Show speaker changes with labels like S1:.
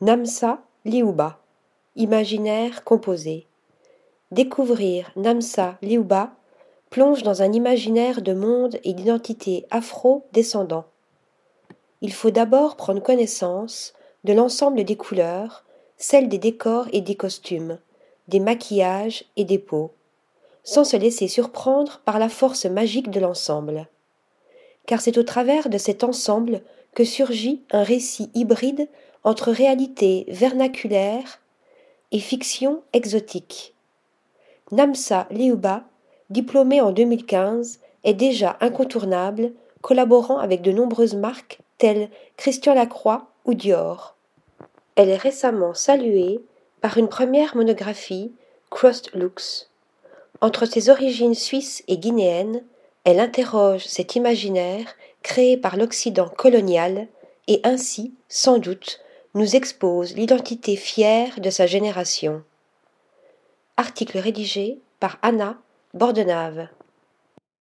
S1: Namsa Liuba, imaginaire composé. Découvrir Namsa Liuba plonge dans un imaginaire de monde et d'identité afro-descendant. Il faut d'abord prendre connaissance de l'ensemble des couleurs, celles des décors et des costumes, des maquillages et des peaux, sans se laisser surprendre par la force magique de l'ensemble. Car c'est au travers de cet ensemble que surgit un récit hybride entre réalité vernaculaire et fiction exotique. Namsa Liuba, diplômée en 2015, est déjà incontournable, collaborant avec de nombreuses marques telles Christian Lacroix ou Dior. Elle est récemment saluée par une première monographie, Crossed Looks. Entre ses origines suisses et guinéennes, elle interroge cet imaginaire créé par l'Occident colonial et ainsi, sans doute, nous expose l'identité fière de sa génération. Article rédigé par Anna Bordenave.